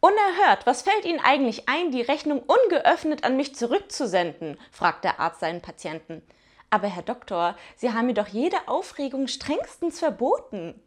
Unerhört, was fällt Ihnen eigentlich ein, die Rechnung ungeöffnet an mich zurückzusenden? fragt der Arzt seinen Patienten. Aber Herr Doktor, Sie haben mir doch jede Aufregung strengstens verboten.